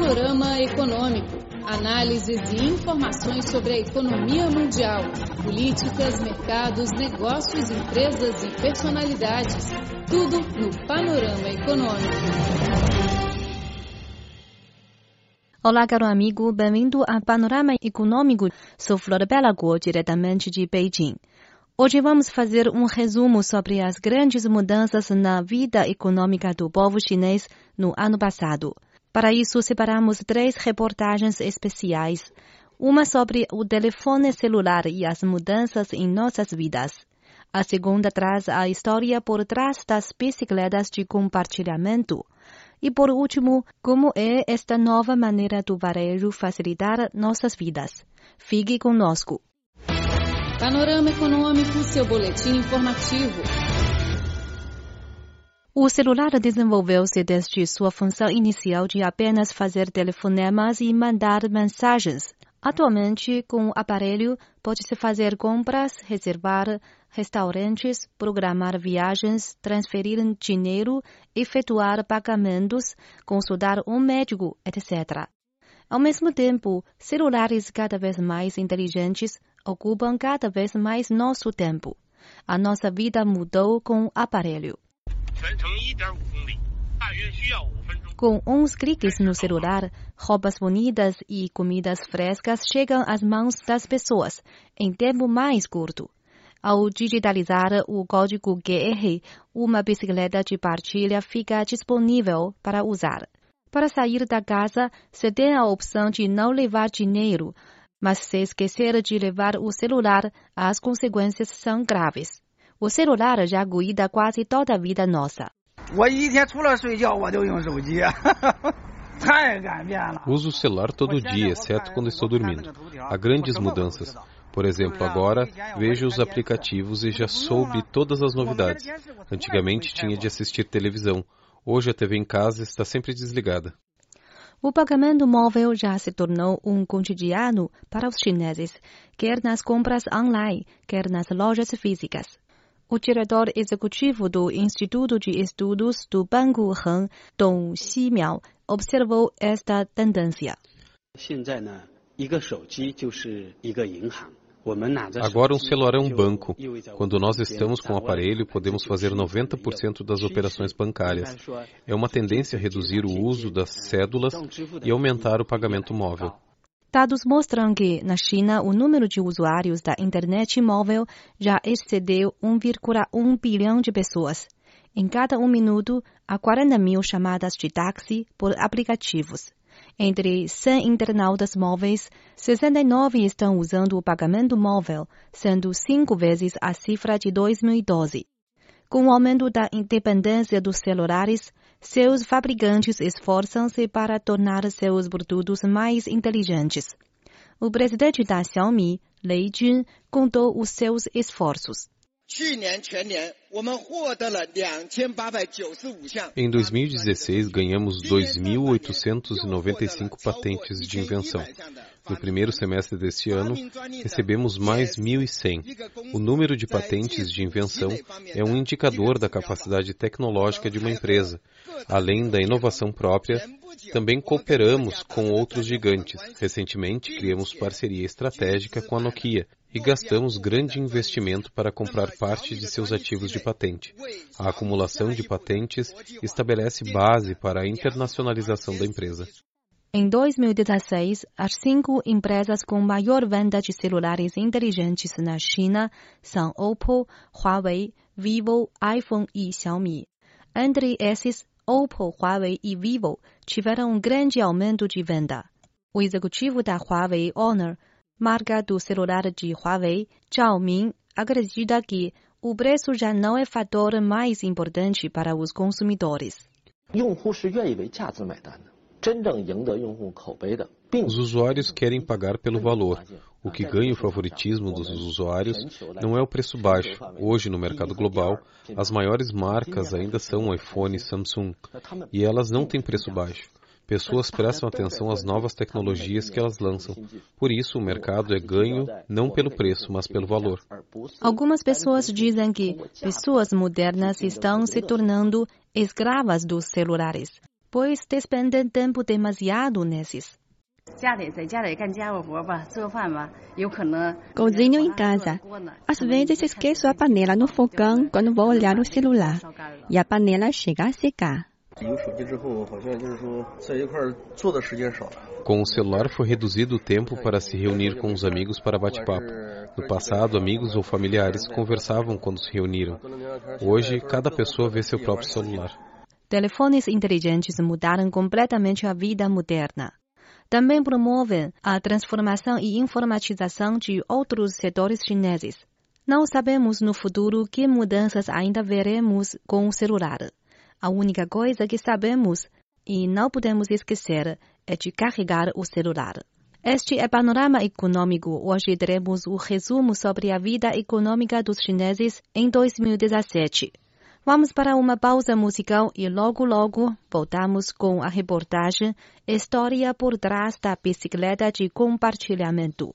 Panorama Econômico. Análises e informações sobre a economia mundial, políticas, mercados, negócios, empresas e personalidades. Tudo no Panorama Econômico. Olá, caro amigo, bem-vindo ao Panorama Econômico. Sou Flor Bela Guo, diretamente de Beijing. Hoje vamos fazer um resumo sobre as grandes mudanças na vida econômica do povo chinês no ano passado. Para isso, separamos três reportagens especiais. Uma sobre o telefone celular e as mudanças em nossas vidas. A segunda traz a história por trás das bicicletas de compartilhamento. E por último, como é esta nova maneira do varejo facilitar nossas vidas. Fique conosco. Panorama Econômico, seu boletim informativo. O celular desenvolveu-se desde sua função inicial de apenas fazer telefonemas e mandar mensagens. Atualmente, com o aparelho, pode-se fazer compras, reservar restaurantes, programar viagens, transferir dinheiro, efetuar pagamentos, consultar um médico, etc. Ao mesmo tempo, celulares cada vez mais inteligentes ocupam cada vez mais nosso tempo. A nossa vida mudou com o aparelho. Com uns cliques no celular, roupas bonitas e comidas frescas chegam às mãos das pessoas em tempo mais curto. Ao digitalizar o código QR, uma bicicleta de partilha fica disponível para usar. Para sair da casa, se tem a opção de não levar dinheiro, mas se esquecer de levar o celular, as consequências são graves. O celular já cuida quase toda a vida nossa. Uso o celular todo dia, exceto quando estou dormindo. Há grandes mudanças. Por exemplo, agora vejo os aplicativos e já soube todas as novidades. Antigamente tinha de assistir televisão. Hoje a TV em casa está sempre desligada. O pagamento móvel já se tornou um cotidiano para os chineses, quer nas compras online, quer nas lojas físicas o diretor executivo do Instituto de Estudos do Banco Heng, Dong Ximiao, observou esta tendência. Agora um celular é um banco. Quando nós estamos com o aparelho, podemos fazer 90% das operações bancárias. É uma tendência reduzir o uso das cédulas e aumentar o pagamento móvel. Dados mostram que, na China, o número de usuários da internet móvel já excedeu 1,1 bilhão de pessoas. Em cada um minuto, há 40 mil chamadas de táxi por aplicativos. Entre 100 internautas móveis, 69 estão usando o pagamento móvel, sendo cinco vezes a cifra de 2012. Com o aumento da independência dos celulares, seus fabricantes esforçam-se para tornar seus produtos mais inteligentes. O presidente da Xiaomi, Lei Jun, contou os seus esforços. Em 2016, ganhamos 2.895 patentes de invenção. No primeiro semestre deste ano, recebemos mais 1.100. O número de patentes de invenção é um indicador da capacidade tecnológica de uma empresa. Além da inovação própria, também cooperamos com outros gigantes. Recentemente, criamos parceria estratégica com a Nokia, e gastamos grande investimento para comprar parte de seus ativos de patente. A acumulação de patentes estabelece base para a internacionalização da empresa. Em 2016, as cinco empresas com maior venda de celulares inteligentes na China são Oppo, Huawei, Vivo, iPhone e Xiaomi. Entre esses, Oppo, Huawei e Vivo tiveram um grande aumento de venda. O executivo da Huawei Honor marca do celular de Huawei, Zhao Ming, acredita que o preço já não é fator mais importante para os consumidores. Os usuários querem pagar pelo valor. O que ganha o favoritismo dos usuários não é o preço baixo. Hoje, no mercado global, as maiores marcas ainda são iPhone e Samsung, e elas não têm preço baixo. Pessoas prestam atenção às novas tecnologias que elas lançam. Por isso, o mercado é ganho não pelo preço, mas pelo valor. Algumas pessoas dizem que pessoas modernas estão se tornando escravas dos celulares. pois despendem tempo demasiado nesses. Cozinho em casa. Às vezes esqueço a panela no fogão quando vou olhar o celular. E a panela chega a secar. Com o celular foi reduzido o tempo para se reunir com os amigos para bate-papo. No passado, amigos ou familiares conversavam quando se reuniram. Hoje, cada pessoa vê seu próprio celular. Telefones inteligentes mudaram completamente a vida moderna. Também promovem a transformação e informatização de outros setores chineses. Não sabemos no futuro que mudanças ainda veremos com o celular. A única coisa que sabemos e não podemos esquecer é de carregar o celular. Este é Panorama Econômico. Hoje teremos o resumo sobre a vida econômica dos chineses em 2017. Vamos para uma pausa musical e logo logo voltamos com a reportagem História por trás da bicicleta de compartilhamento.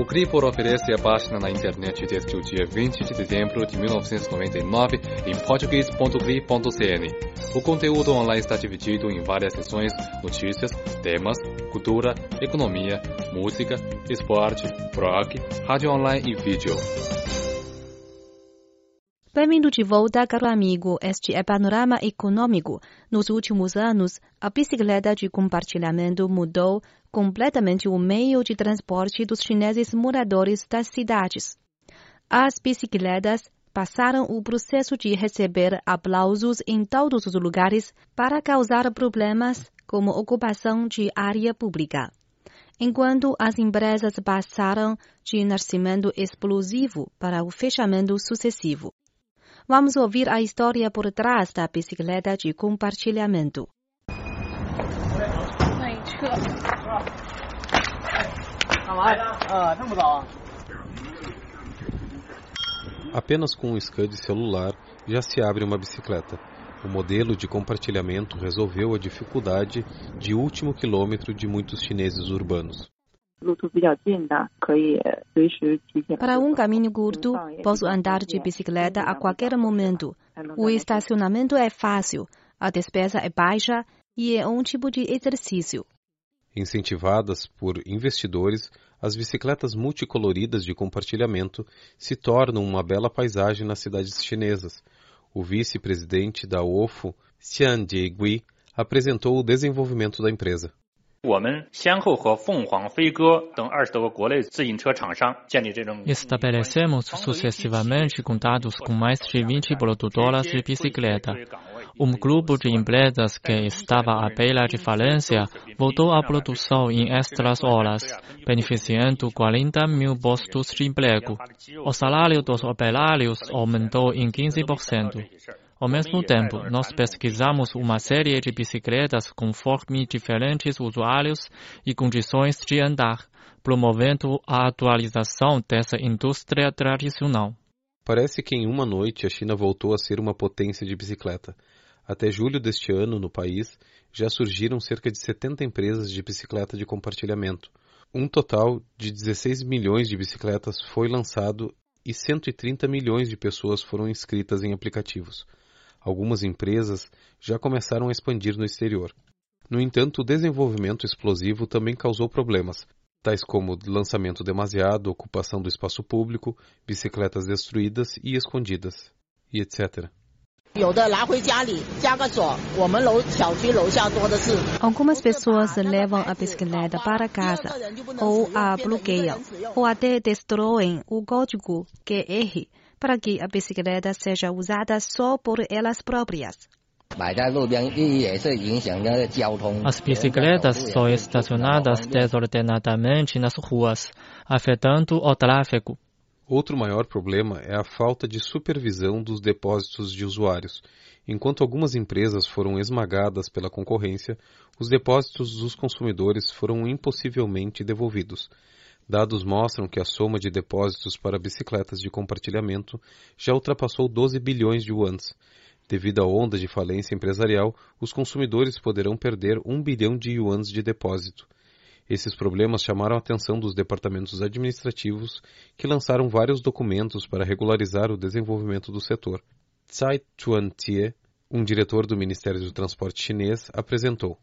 O Cripor oferece a página na internet desde o dia 20 de dezembro de 1999 em português.cri.cn. O conteúdo online está dividido em várias seções, notícias, temas, cultura, economia, música, esporte, rock, rádio online e vídeo. Bem-vindo de volta, caro amigo. Este é Panorama Econômico. Nos últimos anos, a bicicleta de compartilhamento mudou completamente o meio de transporte dos chineses moradores das cidades. As bicicletas passaram o processo de receber aplausos em todos os lugares para causar problemas como ocupação de área pública. Enquanto as empresas passaram de nascimento explosivo para o fechamento sucessivo. Vamos ouvir a história por trás da bicicleta de compartilhamento. Apenas com um SCAD celular já se abre uma bicicleta. O modelo de compartilhamento resolveu a dificuldade de último quilômetro de muitos chineses urbanos. Para um caminho curto, posso andar de bicicleta a qualquer momento. O estacionamento é fácil, a despesa é baixa e é um tipo de exercício. Incentivadas por investidores, as bicicletas multicoloridas de compartilhamento se tornam uma bela paisagem nas cidades chinesas. O vice-presidente da OFO, Xian Jiegui, apresentou o desenvolvimento da empresa. Estabelecemos sucessivamente contatos com mais de 20 produtoras de bicicleta. Um grupo de empresas que estava à beira de falência voltou à produção em extras horas, beneficiando 40 mil postos de emprego. O salário dos operários aumentou em 15%. Ao mesmo tempo, nós pesquisamos uma série de bicicletas conforme diferentes usuários e condições de andar, promovendo a atualização dessa indústria tradicional. Parece que em uma noite a China voltou a ser uma potência de bicicleta. Até julho deste ano, no país, já surgiram cerca de 70 empresas de bicicleta de compartilhamento. Um total de 16 milhões de bicicletas foi lançado e 130 milhões de pessoas foram inscritas em aplicativos algumas empresas já começaram a expandir no exterior. No entanto, o desenvolvimento explosivo também causou problemas, tais como lançamento demasiado, ocupação do espaço público, bicicletas destruídas e escondidas, e etc. Algumas pessoas levam a bicicleta para casa, ou a bloqueiam, ou até destroem o código QR para que a bicicleta seja usada só por elas próprias. As bicicletas são estacionadas desordenadamente nas ruas, afetando o tráfego. Outro maior problema é a falta de supervisão dos depósitos de usuários. Enquanto algumas empresas foram esmagadas pela concorrência, os depósitos dos consumidores foram impossivelmente devolvidos. Dados mostram que a soma de depósitos para bicicletas de compartilhamento já ultrapassou 12 bilhões de yuans. Devido à onda de falência empresarial, os consumidores poderão perder 1 bilhão de yuans de depósito. Esses problemas chamaram a atenção dos departamentos administrativos, que lançaram vários documentos para regularizar o desenvolvimento do setor. Tsai Chuan-tie, Um diretor do Ministério do Transporte chinês apresentou.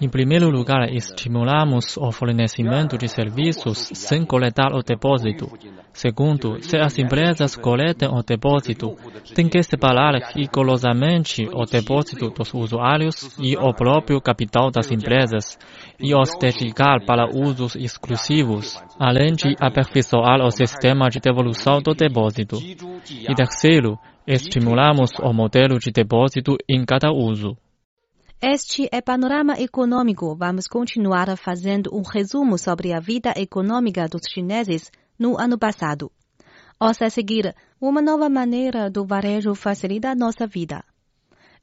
Em primeiro lugar, estimulamos o fornecimento de serviços sem coletar o depósito. Segundo, se as empresas coletam o depósito, tem que separar rigorosamente o depósito dos usuários e o próprio capital das empresas e os dedicar para usos exclusivos, além de aperfeiçoar o sistema de devolução do depósito. E terceiro, estimulamos o modelo de depósito em cada uso. Este é Panorama Econômico. Vamos continuar fazendo um resumo sobre a vida econômica dos chineses no ano passado. Ouça a seguir, uma nova maneira do varejo facilita nossa vida.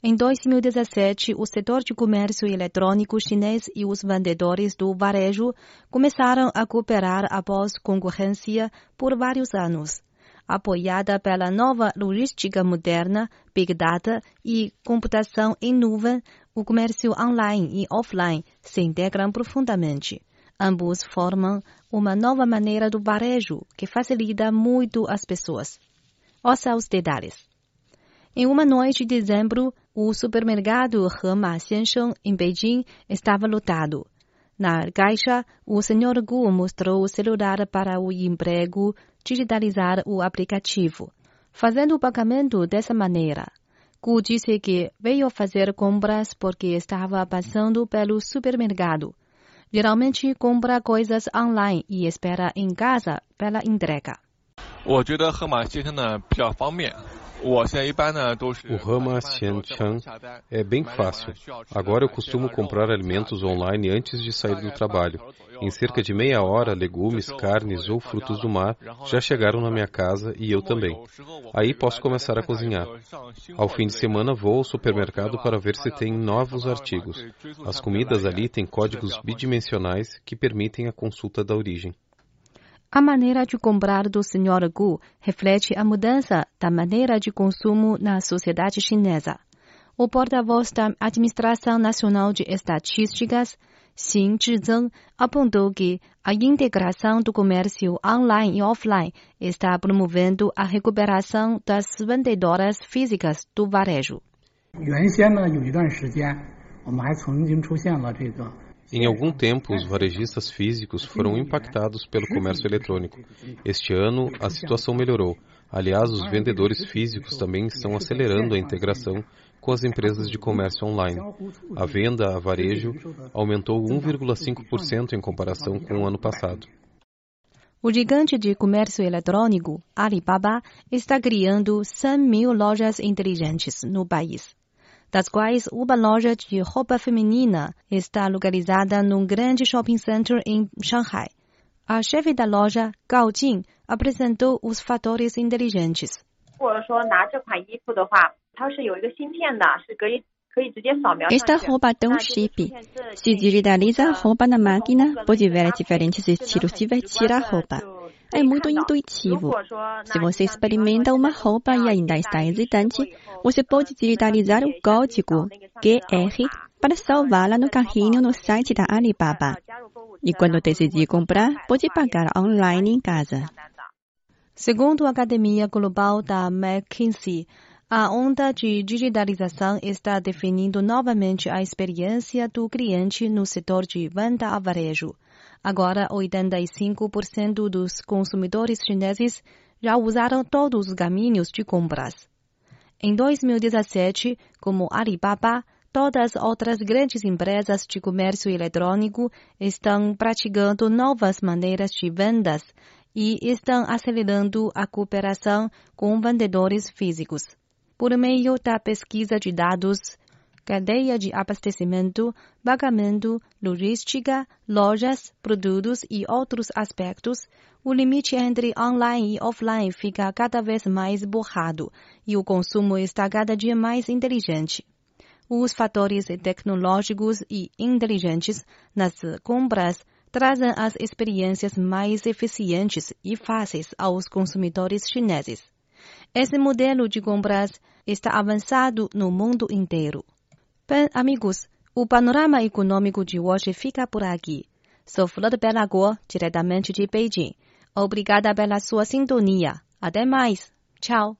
Em 2017, o setor de comércio eletrônico chinês e os vendedores do varejo começaram a cooperar após concorrência por vários anos. Apoiada pela nova logística moderna, Big Data e computação em nuvem, o comércio online e offline se integram profundamente. Ambos formam uma nova maneira do varejo que facilita muito as pessoas. Ouça os detalhes. Em uma noite de dezembro, o supermercado Hema Xiansheng, em Beijing, estava lotado. Na caixa, o Sr. Gu mostrou o celular para o emprego digitalizar o aplicativo, fazendo o pagamento dessa maneira. Gu disse que veio fazer compras porque estava passando pelo supermercado. Geralmente compra coisas online e espera em casa pela entrega. 我觉得盒马先生呢比较方便。 o Rama Xianchang é bem fácil. Agora eu costumo comprar alimentos online antes de sair do trabalho. Em cerca de meia hora, legumes, carnes ou frutos do mar já chegaram na minha casa e eu também. Aí posso começar a cozinhar. Ao fim de semana vou ao supermercado para ver se tem novos artigos. As comidas ali têm códigos bidimensionais que permitem a consulta da origem. A maneira de comprar do Sr. Gu reflete a mudança da maneira de consumo na sociedade chinesa. O porta-voz da Administração Nacional de Estatísticas, Xin Zhizeng, apontou que a integração do comércio online e offline está promovendo a recuperação das vendedoras físicas do varejo. 原先呢，有一段时间，我们还曾经出现了这个 em algum tempo, os varejistas físicos foram impactados pelo comércio eletrônico. Este ano, a situação melhorou. Aliás, os vendedores físicos também estão acelerando a integração com as empresas de comércio online. A venda a varejo aumentou 1,5% em comparação com o ano passado. O gigante de comércio eletrônico, Alibaba, está criando 100 mil lojas inteligentes no país das quais uma loja de roupa feminina está localizada num grande shopping center em Shanghai. A chefe da loja, Gao Jing, apresentou os fatores inteligentes. Esta roupa tão chique. Se digitaliza a roupa na máquina, pode ver diferentes estilos de vestir a roupa. É muito intuitivo. Se você experimenta uma roupa e ainda está hesitante, você pode digitalizar o código QR para salvá-la no carrinho no site da Alibaba. E quando decidir comprar, pode pagar online em casa. Segundo a Academia Global da McKinsey, a onda de digitalização está definindo novamente a experiência do cliente no setor de venda a varejo. Agora, 85% dos consumidores chineses já usaram todos os caminhos de compras. Em 2017, como Alibaba, todas as outras grandes empresas de comércio eletrônico estão praticando novas maneiras de vendas e estão acelerando a cooperação com vendedores físicos. Por meio da pesquisa de dados cadeia de abastecimento, pagamento, logística, lojas, produtos e outros aspectos, o limite entre online e offline fica cada vez mais borrado e o consumo está cada dia mais inteligente. Os fatores tecnológicos e inteligentes nas compras trazem as experiências mais eficientes e fáceis aos consumidores chineses. Esse modelo de compras está avançado no mundo inteiro. Bem, amigos, o panorama econômico de hoje fica por aqui. Sou Flor Belagor, diretamente de Beijing. Obrigada pela sua sintonia. Até mais. Tchau.